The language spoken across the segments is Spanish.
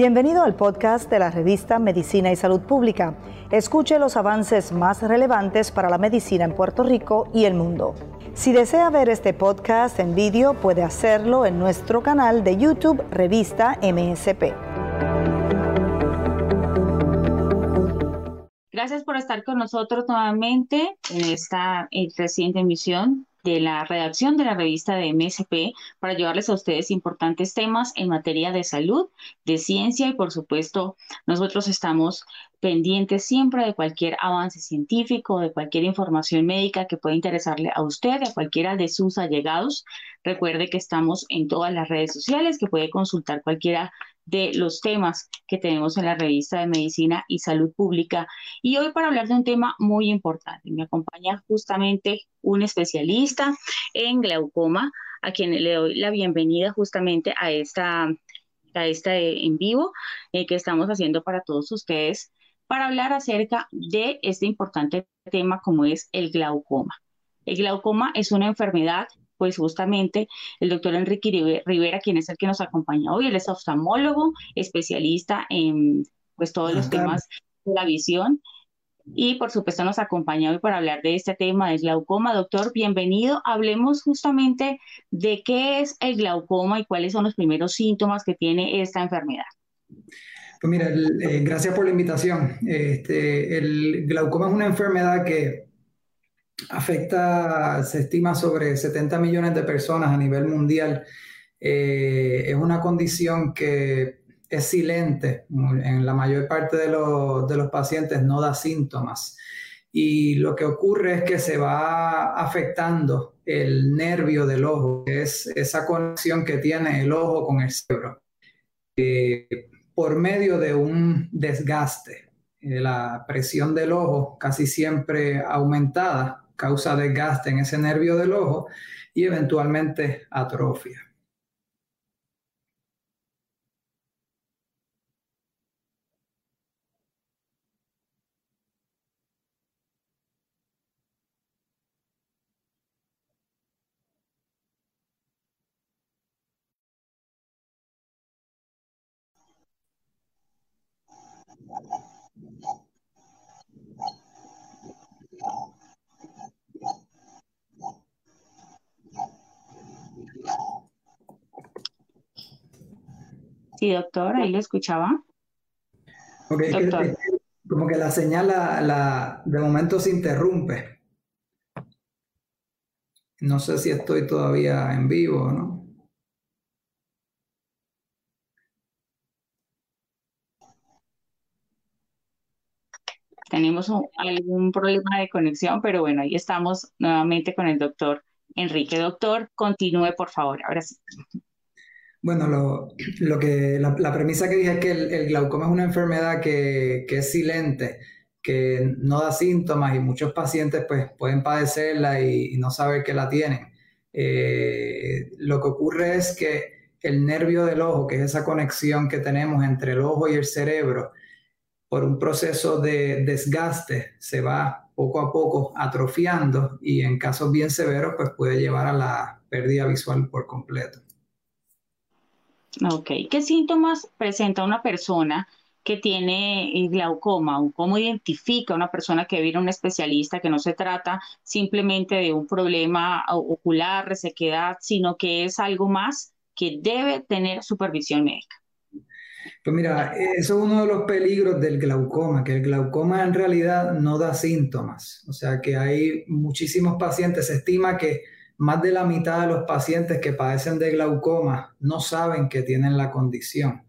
Bienvenido al podcast de la revista Medicina y Salud Pública. Escuche los avances más relevantes para la medicina en Puerto Rico y el mundo. Si desea ver este podcast en vídeo, puede hacerlo en nuestro canal de YouTube Revista MSP. Gracias por estar con nosotros nuevamente en esta eh, reciente emisión de la redacción de la revista de MSP para llevarles a ustedes importantes temas en materia de salud, de ciencia y por supuesto nosotros estamos pendientes siempre de cualquier avance científico, de cualquier información médica que pueda interesarle a usted, a cualquiera de sus allegados. Recuerde que estamos en todas las redes sociales, que puede consultar cualquiera de los temas que tenemos en la revista de Medicina y Salud Pública. Y hoy para hablar de un tema muy importante, me acompaña justamente un especialista en glaucoma, a quien le doy la bienvenida justamente a esta, a esta en vivo eh, que estamos haciendo para todos ustedes para hablar acerca de este importante tema como es el glaucoma. El glaucoma es una enfermedad pues justamente el doctor Enrique Rivera, quien es el que nos acompaña hoy, él es oftalmólogo, especialista en pues todos los temas de la visión y por supuesto nos acompaña hoy para hablar de este tema del glaucoma. Doctor, bienvenido. Hablemos justamente de qué es el glaucoma y cuáles son los primeros síntomas que tiene esta enfermedad. Pues mira, eh, gracias por la invitación. Este, el glaucoma es una enfermedad que afecta, se estima sobre 70 millones de personas a nivel mundial. Eh, es una condición que es silente, en la mayor parte de, de los pacientes no da síntomas. Y lo que ocurre es que se va afectando el nervio del ojo, que es esa conexión que tiene el ojo con el cerebro, eh, por medio de un desgaste. Eh, la presión del ojo casi siempre aumentada causa desgaste en ese nervio del ojo y eventualmente atrofia. Sí, doctor, ahí lo escuchaba. Ok, como que la señal la, de momento se interrumpe. No sé si estoy todavía en vivo o no. Tenemos algún problema de conexión, pero bueno, ahí estamos nuevamente con el doctor Enrique. Doctor, continúe, por favor. Ahora sí. Bueno, lo, que, la, premisa que dije es que el, glaucoma es una enfermedad que, es silente, que no da síntomas y muchos pacientes pues, pueden padecerla y, no saber que la tienen. Eh, lo que ocurre es que el nervio del ojo, que es esa conexión que tenemos entre el ojo y el cerebro, por un proceso de desgaste se va poco a poco atrofiando y en casos bien severos pues puede llevar a la pérdida visual por completo. Ok, ¿qué síntomas presenta una persona que tiene glaucoma? ¿Cómo identifica una persona que viene a un especialista que no se trata simplemente de un problema ocular, resequedad, sino que es algo más que debe tener supervisión médica? Pues mira, eso es uno de los peligros del glaucoma, que el glaucoma en realidad no da síntomas. O sea que hay muchísimos pacientes, se estima que más de la mitad de los pacientes que padecen de glaucoma no saben que tienen la condición.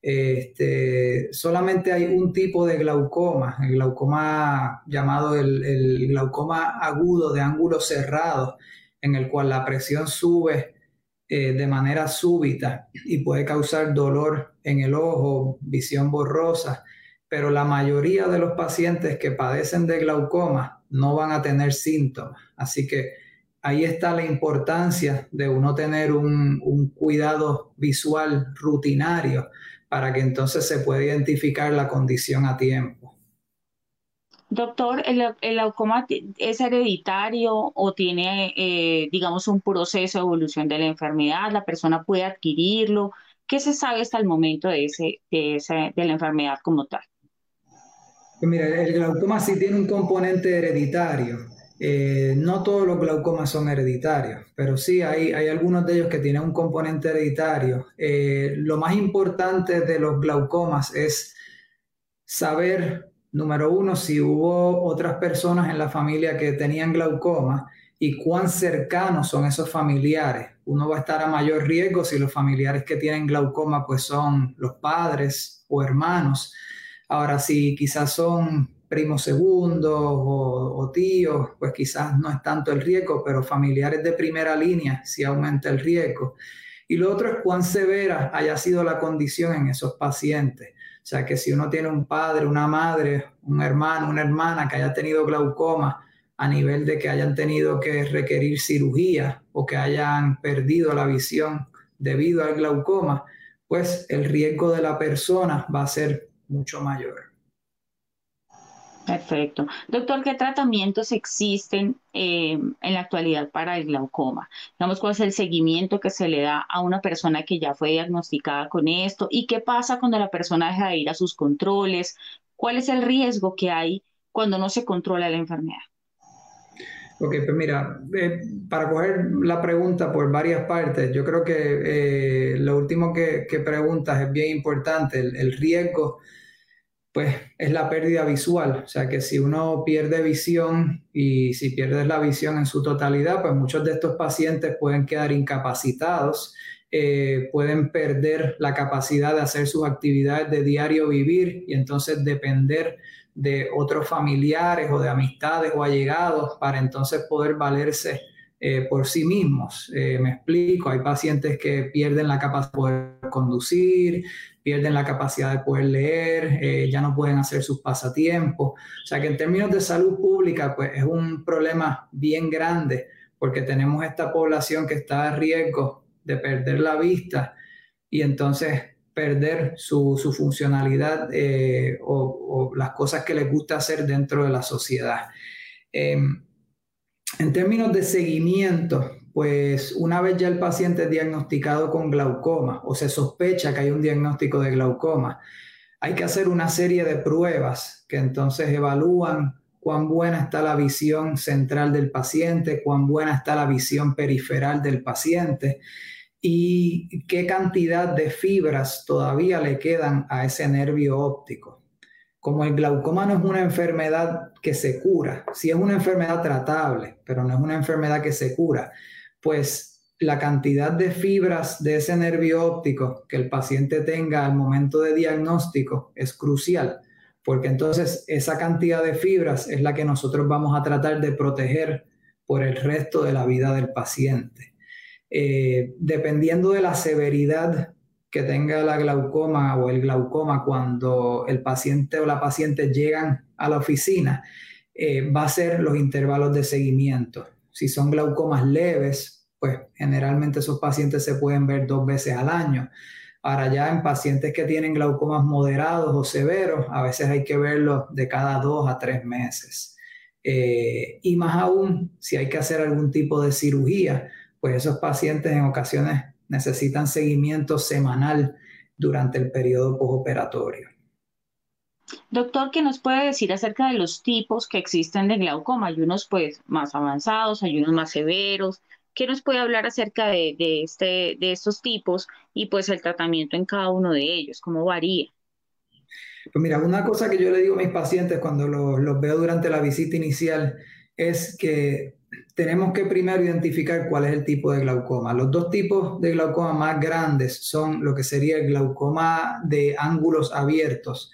Este, solamente hay un tipo de glaucoma, el glaucoma llamado el, glaucoma agudo de ángulo cerrado, en el cual la presión sube eh, de manera súbita y puede causar dolor en el ojo, visión borrosa, pero la mayoría de los pacientes que padecen de glaucoma no van a tener síntomas. Así que ahí está la importancia de uno tener un, cuidado visual rutinario para que entonces se pueda identificar la condición a tiempo. Doctor, ¿el, glaucoma es hereditario o tiene, eh, digamos, un proceso de evolución de la enfermedad? ¿La persona puede adquirirlo? ¿Qué se sabe hasta el momento de, ese, de, de la enfermedad como tal? Pues mira, el glaucoma sí tiene un componente hereditario. Eh, no todos los glaucomas son hereditarios, pero sí hay, algunos de ellos que tienen un componente hereditario. Eh, lo más importante de los glaucomas es saber, número uno, si hubo otras personas en la familia que tenían glaucoma y cuán cercanos son esos familiares. Uno va a estar a mayor riesgo si los familiares que tienen glaucoma pues son los padres o hermanos. Ahora, si quizás son primos segundos o, tíos, pues quizás no es tanto el riesgo, pero familiares de primera línea sí aumenta el riesgo. Y lo otro es cuán severa haya sido la condición en esos pacientes. O sea, que si uno tiene un padre, una madre, un hermano, una hermana que haya tenido glaucoma a nivel de que hayan tenido que requerir cirugía o que hayan perdido la visión debido al glaucoma, pues el riesgo de la persona va a ser mucho mayor. Perfecto. Doctor, ¿qué tratamientos existen eh, en la actualidad para el glaucoma? Digamos, ¿cuál es el seguimiento que se le da a una persona que ya fue diagnosticada con esto? ¿Y qué pasa cuando la persona deja de ir a sus controles? ¿Cuál es el riesgo que hay cuando no se controla la enfermedad? Ok, pues mira, eh, para coger la pregunta por varias partes, yo creo que eh, lo último que, preguntas es bien importante, el riesgo pues es la pérdida visual. O sea que si uno pierde visión y si pierdes la visión en su totalidad, pues muchos de estos pacientes pueden quedar incapacitados, eh, pueden perder la capacidad de hacer sus actividades de diario vivir y entonces depender de otros familiares o de amistades o allegados para entonces poder valerse eh, por sí mismos. Eh, me explico, hay pacientes que pierden la capacidad de poder conducir, pierden la capacidad de poder leer, eh, ya no pueden hacer sus pasatiempos. O sea que en términos de salud pública, pues es un problema bien grande porque tenemos esta población que está a riesgo de perder la vista y entonces perder su, funcionalidad o, o, las cosas que les gusta hacer dentro de la sociedad. Em, en términos de seguimiento, pues una vez ya el paciente es diagnosticado con glaucoma o se sospecha que hay un diagnóstico de glaucoma, hay que hacer una serie de pruebas que entonces evalúan cuán buena está la visión central del paciente, cuán buena está la visión periferal del paciente y qué cantidad de fibras todavía le quedan a ese nervio óptico. Como el glaucoma no es una enfermedad que se cura, sí es una enfermedad tratable, pero no es una enfermedad que se cura, pues la cantidad de fibras de ese nervio óptico que el paciente tenga al momento de diagnóstico es crucial, porque entonces esa cantidad de fibras es la que nosotros vamos a tratar de proteger por el resto de la vida del paciente. Eh, dependiendo de la severidad que tenga la glaucoma o el glaucoma cuando el paciente o la paciente llegan a la oficina, eh, va a ser los intervalos de seguimiento. Si son glaucomas leves, pues generalmente esos pacientes se pueden ver dos veces al año. Ahora ya en pacientes que tienen glaucomas moderados o severos, a veces hay que verlos de cada dos a tres meses. Eh, y más aún, si hay que hacer algún tipo de cirugía, pues esos pacientes en ocasiones necesitan seguimiento semanal durante el periodo postoperatorio. Doctor, ¿qué nos puede decir acerca de los tipos que existen de glaucoma? Hay unos pues más avanzados, hay unos más severos. ¿Qué nos puede hablar acerca de, este, de estos tipos y pues el tratamiento en cada uno de ellos? ¿Cómo varía? Pues mira, una cosa que yo le digo a mis pacientes cuando los, los veo durante la visita inicial es que tenemos que primero identificar cuál es el tipo de glaucoma. Los dos tipos de glaucoma más grandes son lo que sería el glaucoma de ángulos abiertos,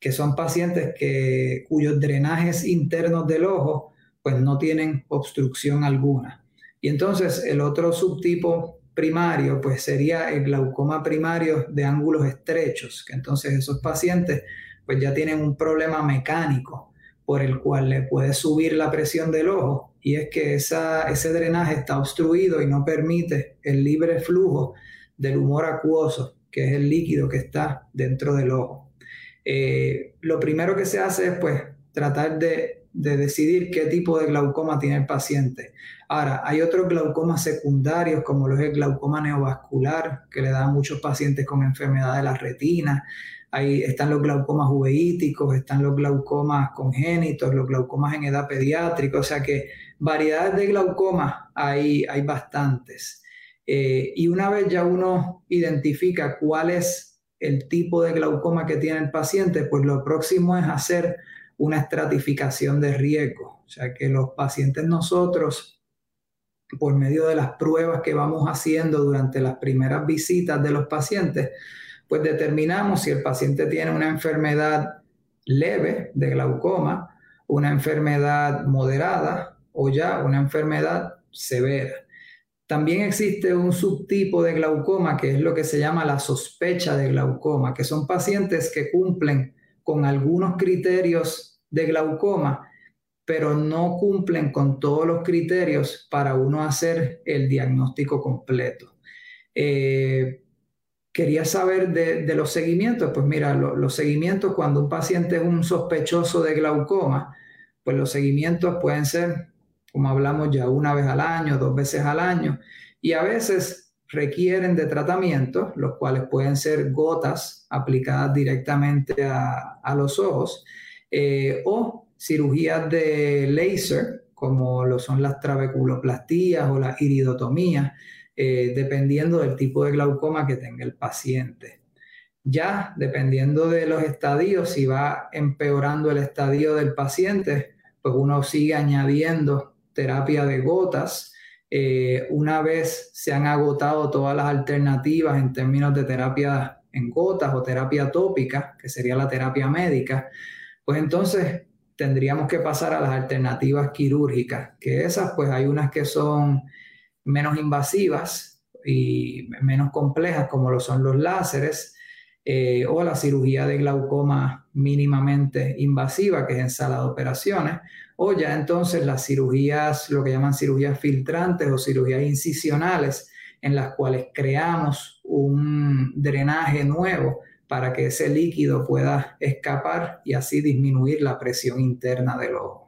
que son pacientes que, cuyos drenajes internos del ojo pues no tienen obstrucción alguna. Y entonces el otro subtipo primario pues sería el glaucoma primario de ángulos estrechos, que entonces esos pacientes pues ya tienen un problema mecánico por el cual le puede subir la presión del ojo y es que ese drenaje está obstruido y no permite el libre flujo del humor acuoso, que es el líquido que está dentro del ojo. Eh, lo primero que se hace es pues tratar de, decidir qué tipo de glaucoma tiene el paciente. Ahora, hay otros glaucomas secundarios, como los el glaucoma neovascular, que le da a muchos pacientes con enfermedad de la retina. Ahí están los glaucomas uveíticos, están los glaucomas congénitos, los glaucomas en edad pediátrica, o sea que variedades de glaucomas hay, hay bastantes. Eh, y una vez ya uno identifica cuál es el tipo de glaucoma que tiene el paciente, pues lo próximo es hacer una estratificación de riesgo. O sea que los pacientes nosotros, por medio de las pruebas que vamos haciendo durante las primeras visitas de los pacientes, pues determinamos si el paciente tiene una enfermedad leve de glaucoma, una enfermedad moderada o ya una enfermedad severa. También existe un subtipo de glaucoma que es lo que se llama la sospecha de glaucoma, que son pacientes que cumplen con algunos criterios de glaucoma, pero no cumplen con todos los criterios para uno hacer el diagnóstico completo. Eh, quería saber de, los seguimientos. Pues mira, los seguimientos cuando un paciente es un sospechoso de glaucoma, pues los seguimientos pueden ser, como hablamos ya, una vez al año, dos veces al año, y a veces requieren de tratamientos, los cuales pueden ser gotas aplicadas directamente a, los ojos, eh, o cirugías de láser, como lo son las trabeculoplastías o las iridotomías, eh, dependiendo del tipo de glaucoma que tenga el paciente. Ya dependiendo de los estadios, si va empeorando el estadio del paciente, pues uno sigue añadiendo terapia de gotas. Eh, una vez se han agotado todas las alternativas en términos de terapia en gotas o terapia tópica, que sería la terapia médica, pues entonces tendríamos que pasar a las alternativas quirúrgicas, que esas pues hay unas que son menos invasivas y menos complejas como lo son los láseres eh, o la cirugía de glaucoma mínimamente invasiva que es en sala de operaciones o ya entonces las cirugías, lo que llaman cirugías filtrantes o cirugías incisionales en las cuales creamos un drenaje nuevo para que ese líquido pueda escapar y así disminuir la presión interna del ojo.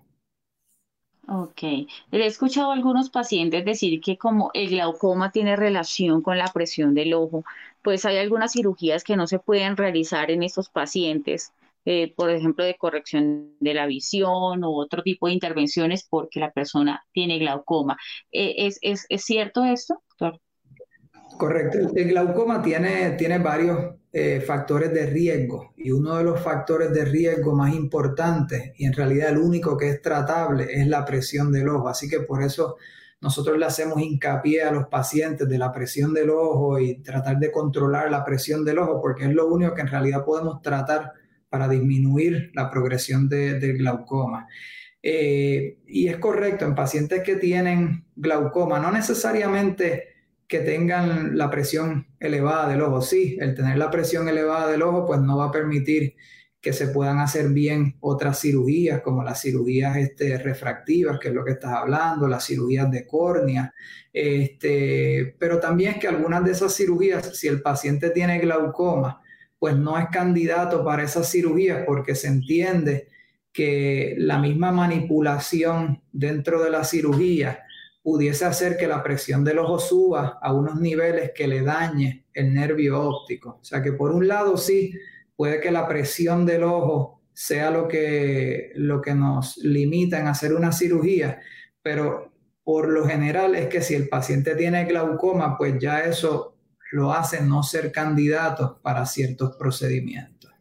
Ok, he escuchado a algunos pacientes decir que como el glaucoma tiene relación con la presión del ojo, pues hay algunas cirugías que no se pueden realizar en estos pacientes, eh, por ejemplo, de corrección de la visión o otro tipo de intervenciones porque la persona tiene glaucoma. Eh, ¿Es, es, es cierto esto, doctor? Correcto. El glaucoma tiene, tiene varios eh, factores de riesgo y uno de los factores de riesgo más importantes y en realidad el único que es tratable es la presión del ojo. Así que por eso nosotros le hacemos hincapié a los pacientes de la presión del ojo y tratar de controlar la presión del ojo porque es lo único que en realidad podemos tratar para disminuir la progresión del glaucoma. Eh, y es correcto, en pacientes que tienen glaucoma, no necesariamente que tengan la presión elevada del ojo. Sí, el tener la presión elevada del ojo pues no va a permitir que se puedan hacer bien otras cirugías como las cirugías este, refractivas, que es lo que estás hablando, las cirugías de córnea, este, pero también es que algunas de esas cirugías, si el paciente tiene glaucoma, pues no es candidato para esas cirugías porque se entiende que la misma manipulación dentro de la cirugía pudiese hacer que la presión del ojo suba a unos niveles que le dañe el nervio óptico. O sea que por un lado sí, puede que la presión del ojo sea lo que, lo que nos limita en hacer una cirugía, pero por lo general es que si el paciente tiene glaucoma, pues ya eso lo hace no ser candidato para ciertos procedimientos.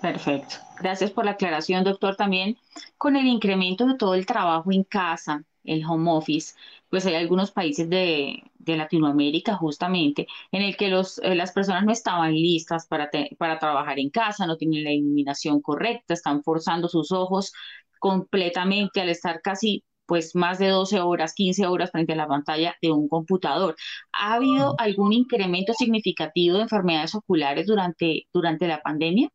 Perfecto. Gracias por la aclaración, doctor. También con el incremento de todo el trabajo en casa, el home office, pues hay algunos países de, Latinoamérica justamente en el que los, eh, las personas no estaban listas para, para trabajar en casa, no tienen la iluminación correcta, están forzando sus ojos completamente al estar casi pues más de 12 horas, 15 horas frente a la pantalla de un computador. ¿Ha habido algún incremento significativo de enfermedades oculares durante, durante la pandemia?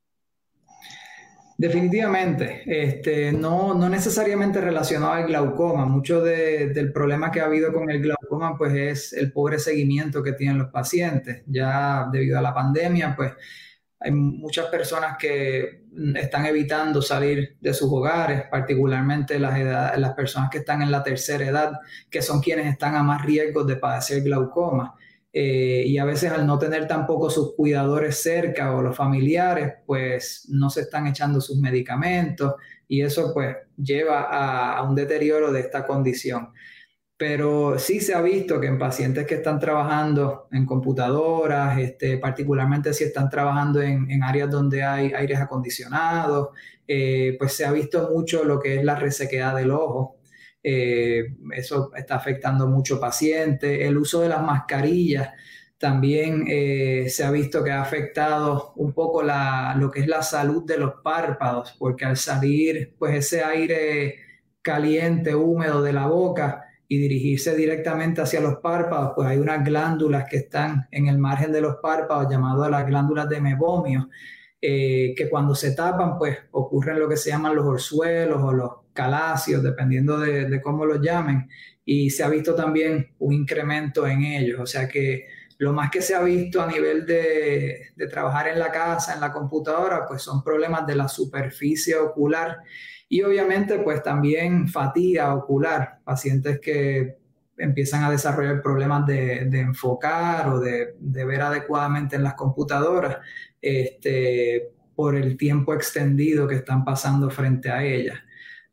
Definitivamente, este, no, no necesariamente relacionado al glaucoma. Mucho del problema que ha habido con el glaucoma pues es el pobre seguimiento que tienen los pacientes. Ya debido a la pandemia, pues hay muchas personas que están evitando salir de sus hogares, particularmente las, las personas que están en la tercera edad, que son quienes están a más riesgo de padecer glaucoma. Eh, y a veces al no tener tampoco sus cuidadores cerca o los familiares, pues no se están echando sus medicamentos y eso pues lleva a, un deterioro de esta condición pero sí se ha visto que en pacientes que están trabajando en computadoras, este, particularmente si están trabajando en, áreas donde hay aires acondicionados, eh, pues se ha visto mucho lo que es la resequedad del ojo. Eh, eso está afectando mucho pacientes. El uso de las mascarillas también eh, se ha visto que ha afectado un poco lo que es la salud de los párpados, porque al salir pues ese aire caliente, húmedo de la boca, y dirigirse directamente hacia los párpados, pues hay unas glándulas que están en el margen de los párpados llamadas las glándulas de mebomio, eh, que cuando se tapan, pues ocurren lo que se llaman los orzuelos o los calacios, dependiendo de, cómo los llamen, y se ha visto también un incremento en ellos, o sea que lo más que se ha visto a nivel de, de trabajar en la casa, en la computadora, pues son problemas de la superficie ocular y obviamente, pues también fatiga ocular, pacientes que empiezan a desarrollar problemas de, enfocar o de, ver adecuadamente en las computadoras este, por el tiempo extendido que están pasando frente a ellas.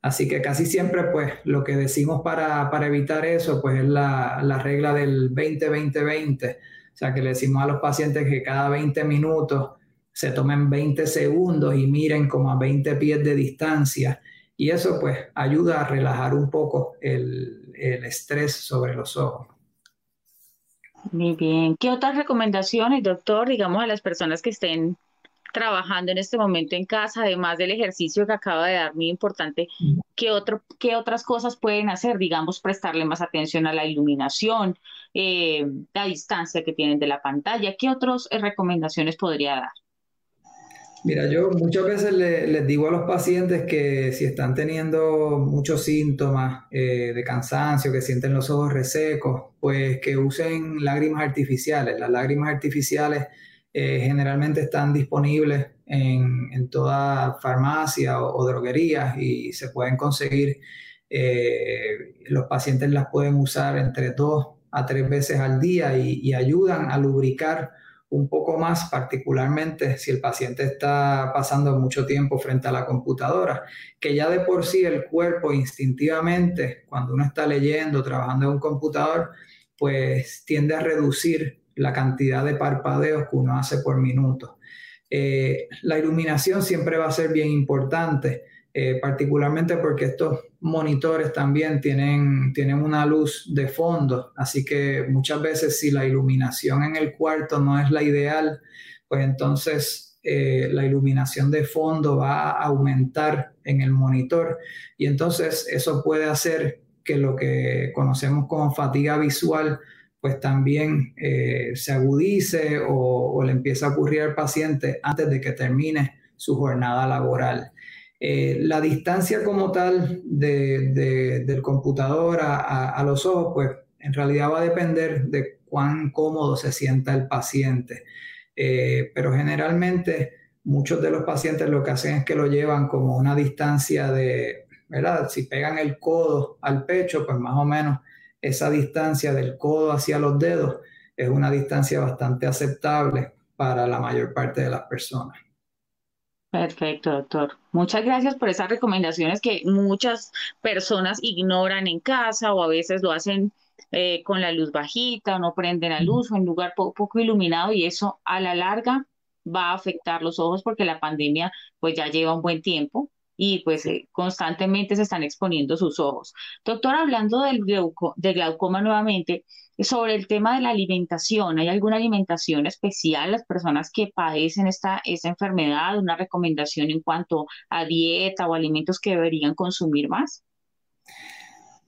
Así que casi siempre, pues, lo que decimos para, evitar eso, pues, es la, la regla del 20-20-20. O sea, que le decimos a los pacientes que cada 20 minutos se tomen 20 segundos y miren como a 20 pies de distancia. Y eso pues ayuda a relajar un poco el, estrés sobre los ojos. Muy bien. ¿Qué otras recomendaciones, doctor, digamos a las personas que estén trabajando en este momento en casa, además del ejercicio que acaba de dar, muy importante, ¿qué, otro, qué otras cosas pueden hacer? Digamos, prestarle más atención a la iluminación, eh, la distancia que tienen de la pantalla. ¿Qué otras eh, recomendaciones podría dar? Mira, yo muchas veces les digo a los pacientes que si están teniendo muchos síntomas eh, de cansancio, que sienten los ojos resecos, pues que usen lágrimas artificiales. Las lágrimas artificiales eh, generalmente están disponibles en, toda farmacia o, droguerías y se pueden conseguir. Eh, los pacientes las pueden usar entre dos a tres veces al día y ayudan a lubricar un poco más, particularmente si el paciente está pasando mucho tiempo frente a la computadora, que ya de por sí el cuerpo instintivamente, cuando uno está leyendo, trabajando en un computador, pues tiende a reducir la cantidad de parpadeos que uno hace por minuto. Eh, la iluminación siempre va a ser bien importante eh, particularmente porque estos monitores también tienen, tienen una luz de fondo, así que muchas veces si la iluminación en el cuarto no es la ideal, pues entonces eh, la iluminación de fondo va a aumentar en el monitor y entonces eso puede hacer que lo que conocemos como fatiga visual pues también eh, se agudice o, le empieza a ocurrir al paciente antes de que termine su jornada laboral. Eh, la distancia como tal del computador a, los ojos, pues en realidad va a depender de cuán cómodo se sienta el paciente. Eh, pero generalmente muchos de los pacientes lo que hacen es que lo llevan como una distancia de, ¿verdad? Si pegan el codo al pecho, pues más o menos esa distancia del codo hacia los dedos es una distancia bastante aceptable para la mayor parte de las personas. Perfecto, doctor. Muchas gracias por esas recomendaciones que muchas personas ignoran en casa o a veces lo hacen eh, con la luz bajita o no prenden la luz o en lugar poco iluminado y eso a la larga va a afectar los ojos porque la pandemia pues ya lleva un buen tiempo y pues eh, constantemente se están exponiendo sus ojos. Doctor, hablando del de glaucoma nuevamente, sobre el tema de la alimentación, ¿hay alguna alimentación especial a las personas que padecen esta, esta enfermedad? ¿Una recomendación en cuanto a dieta o alimentos que deberían consumir más?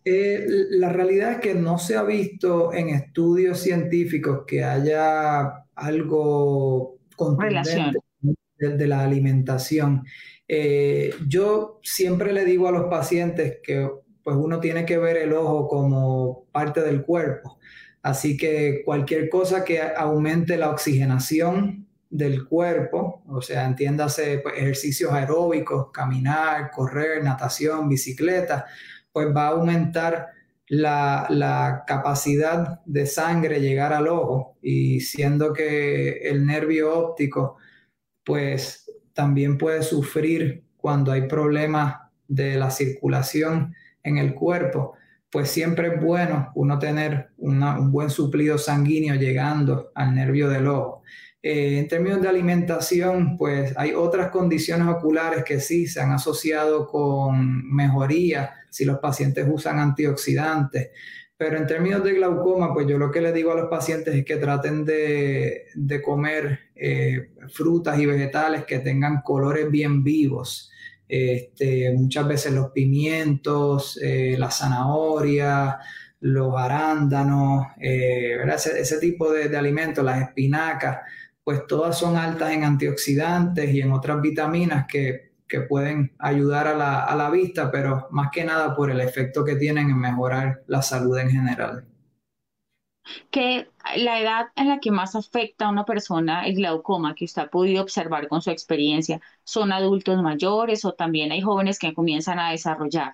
Eh, la realidad es que no se ha visto en estudios científicos que haya algo contundente de, la alimentación. Eh, yo siempre le digo a los pacientes que pues uno tiene que ver el ojo como parte del cuerpo. Así que cualquier cosa que aumente la oxigenación del cuerpo, o sea, entiéndase pues, ejercicios aeróbicos, caminar, correr, natación, bicicleta, pues va a aumentar la, la, capacidad de sangre llegar al ojo y siendo que el nervio óptico pues también puede sufrir cuando hay problemas de la circulación en el cuerpo, pues siempre es bueno uno tener un buen suplido sanguíneo llegando al nervio del ojo. Eh, en términos de alimentación, pues hay otras condiciones oculares que sí se han asociado con mejoría si los pacientes usan antioxidantes. Pero en términos de glaucoma, pues yo lo que le digo a los pacientes es que traten de, comer eh, frutas y vegetales que tengan colores bien vivos. Este, muchas veces los pimientos, eh, la zanahoria, los arándanos, ese, tipo de, de alimentos, las espinacas, pues todas son altas en antioxidantes y en otras vitaminas que, pueden ayudar a la, vista, pero más que nada por el efecto que tienen en mejorar la salud en general. Que la edad en la que más afecta a una persona el glaucoma que usted ha podido observar con su experiencia, ¿son adultos mayores o también hay jóvenes que comienzan a desarrollar?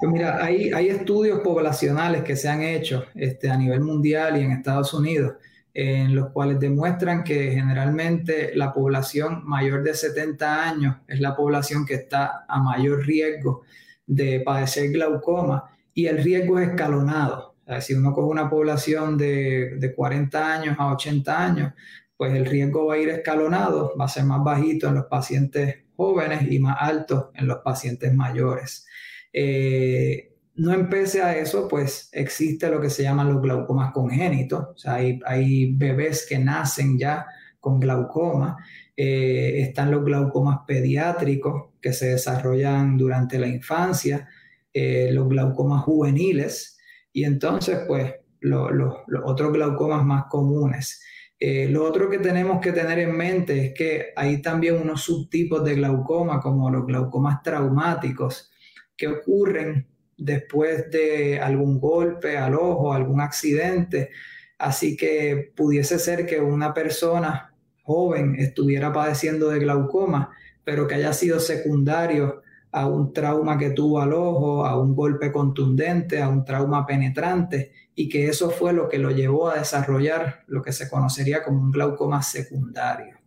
Pues mira, hay, hay estudios poblacionales que se han hecho este, a nivel mundial y en Estados Unidos en los cuales demuestran que generalmente la población mayor de 70 años es la población que está a mayor riesgo de padecer glaucoma y el riesgo es escalonado. si uno coge una población de, de 40 años a 80 años, pues el riesgo va a ir escalonado, va a ser más bajito en los pacientes jóvenes y más alto en los pacientes mayores. Eh, no empecé a eso, pues existe lo que se llaman los glaucomas congénitos. O sea, hay, bebés que nacen ya con glaucoma. Eh, están los glaucomas pediátricos que se desarrollan durante la infancia, eh, los glaucomas juveniles y entonces, pues, los otros glaucomas más comunes. Eh, lo otro que tenemos que tener en mente es que hay también unos subtipos de glaucoma, como los glaucomas traumáticos, que ocurren después de algún golpe al ojo, algún accidente. Así que pudiese ser que una persona joven estuviera padeciendo de glaucoma, pero que haya sido secundario a un trauma que tuvo al ojo, a un golpe contundente, a un trauma penetrante, y que eso fue lo que lo llevó a desarrollar lo que se conocería como un glaucoma secundario.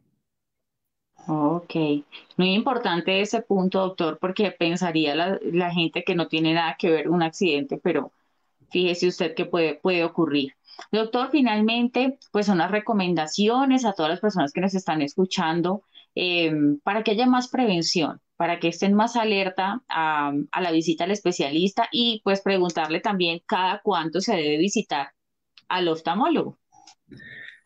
Ok, muy importante ese punto, doctor, porque pensaría la, gente que no tiene nada que ver un accidente, pero fíjese usted que puede, puede ocurrir. Doctor, finalmente, pues unas recomendaciones a todas las personas que nos están escuchando eh, para que haya más prevención, para que estén más alerta a, a la visita al especialista y pues preguntarle también cada cuánto se debe visitar al oftalmólogo.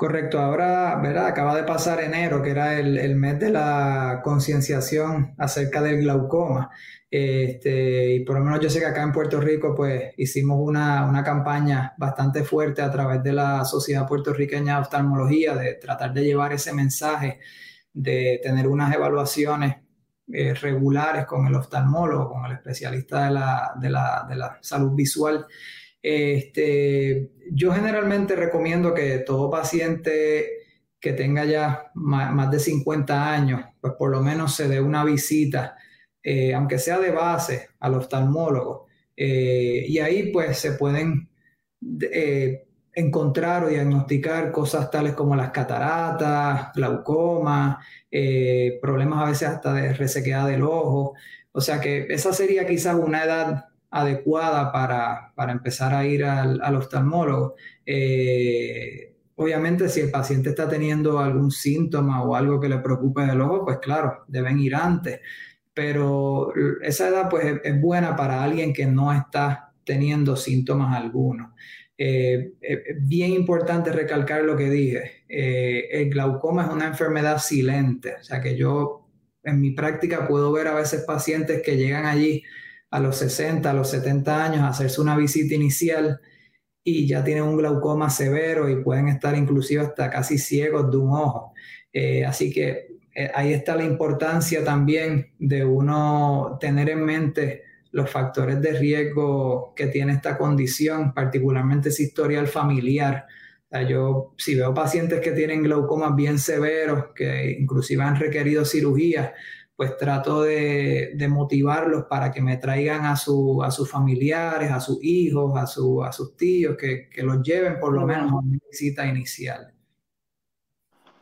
Correcto, ahora, ¿verdad? Acaba de pasar enero, que era el, mes de la concienciación acerca del glaucoma. Este, y por lo menos yo sé que acá en Puerto Rico, pues hicimos una, campaña bastante fuerte a través de la Sociedad Puertorriqueña de Oftalmología de tratar de llevar ese mensaje de tener unas evaluaciones eh, regulares con el oftalmólogo, con el especialista de la, de la, de la salud visual. Este, yo generalmente recomiendo que todo paciente que tenga ya más, de 50 años, pues por lo menos se dé una visita, eh, aunque sea de base, al oftalmólogo. Eh, y ahí pues se pueden eh, encontrar o diagnosticar cosas tales como las cataratas, glaucoma, problemas a veces hasta de resequedad del ojo. O sea que esa sería quizás una edad adecuada para, empezar a ir al, oftalmólogo. Eh, obviamente, si el paciente está teniendo algún síntoma o algo que le preocupe del ojo, pues claro, deben ir antes. Pero esa edad pues es, buena para alguien que no está teniendo síntomas algunos. Eh, es bien importante recalcar lo que dije. Eh, el glaucoma es una enfermedad silente, o sea que yo en mi práctica puedo ver a veces pacientes que llegan allí a los 60, a los 70 años, hacerse una visita inicial y ya tienen un glaucoma severo y pueden estar inclusive hasta casi ciegos de un ojo. Eh, así que eh, ahí está la importancia también de uno tener en mente los factores de riesgo que tiene esta condición, particularmente ese historial familiar. yo, si veo pacientes que tienen glaucomas bien severos, que inclusive han requerido cirugía, pues trato de, motivarlos para que me traigan a, su, a sus familiares, a sus hijos, a, su, a sus tíos, que, que los lleven por lo menos a una visita inicial.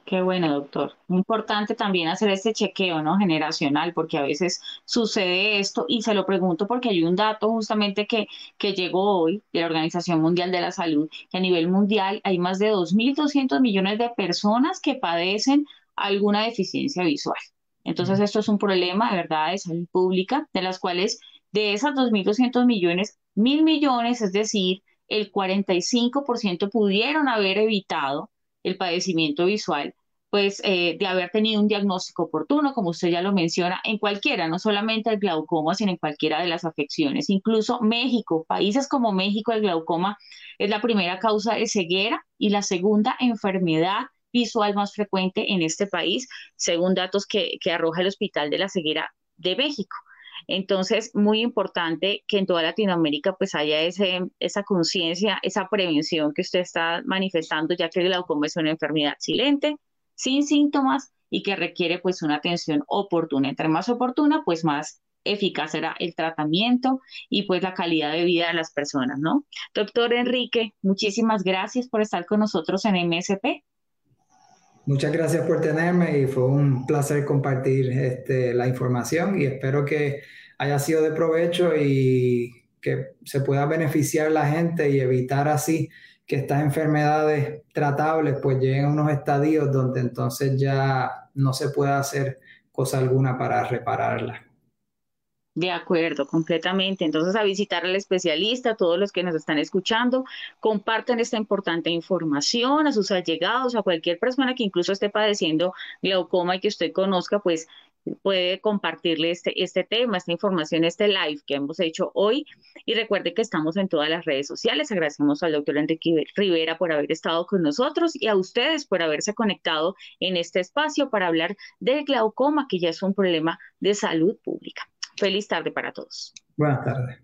Qué bueno, doctor. Importante también hacer este chequeo, ¿no? Generacional, porque a veces sucede esto y se lo pregunto porque hay un dato justamente que, que llegó hoy de la Organización Mundial de la Salud, que a nivel mundial hay más de 2.200 millones de personas que padecen alguna deficiencia visual. Entonces, esto es un problema de verdad de salud pública, de las cuales de esas 2.200 millones, mil millones, es decir, el 45% pudieron haber evitado el padecimiento visual pues eh, de haber tenido un diagnóstico oportuno, como usted ya lo menciona, en cualquiera, no solamente el glaucoma, sino en cualquiera de las afecciones. Incluso México, países como México, el glaucoma es la primera causa de ceguera y la segunda enfermedad visual más frecuente en este país, según datos que, arroja el Hospital de la Ceguera de México. Entonces, muy importante que en toda Latinoamérica pues haya ese, esa conciencia, esa prevención que usted está manifestando, ya que el glaucoma es una enfermedad silente, sin síntomas y que requiere pues una atención oportuna. Entre más oportuna, pues más eficaz será el tratamiento y pues la calidad de vida de las personas, ¿no? Doctor Enrique, muchísimas gracias por estar con nosotros en MSP. Muchas gracias por tenerme y fue un placer compartir este, la información y espero que haya sido de provecho y que se pueda beneficiar la gente y evitar así que estas enfermedades tratables pues lleguen a unos estadios donde entonces ya no se pueda hacer cosa alguna para repararlas. De acuerdo, completamente. Entonces, a visitar al especialista, todos los que nos están escuchando, compartan esta importante información a sus allegados, a cualquier persona que incluso esté padeciendo glaucoma y que usted conozca, pues puede compartirle este, este tema, esta información, este live que hemos hecho hoy. Y recuerde que estamos en todas las redes sociales. Agradecemos al doctor Enrique Rivera por haber estado con nosotros y a ustedes por haberse conectado en este espacio para hablar del glaucoma, que ya es un problema de salud pública. Feliz tarde para todos. Buenas tardes.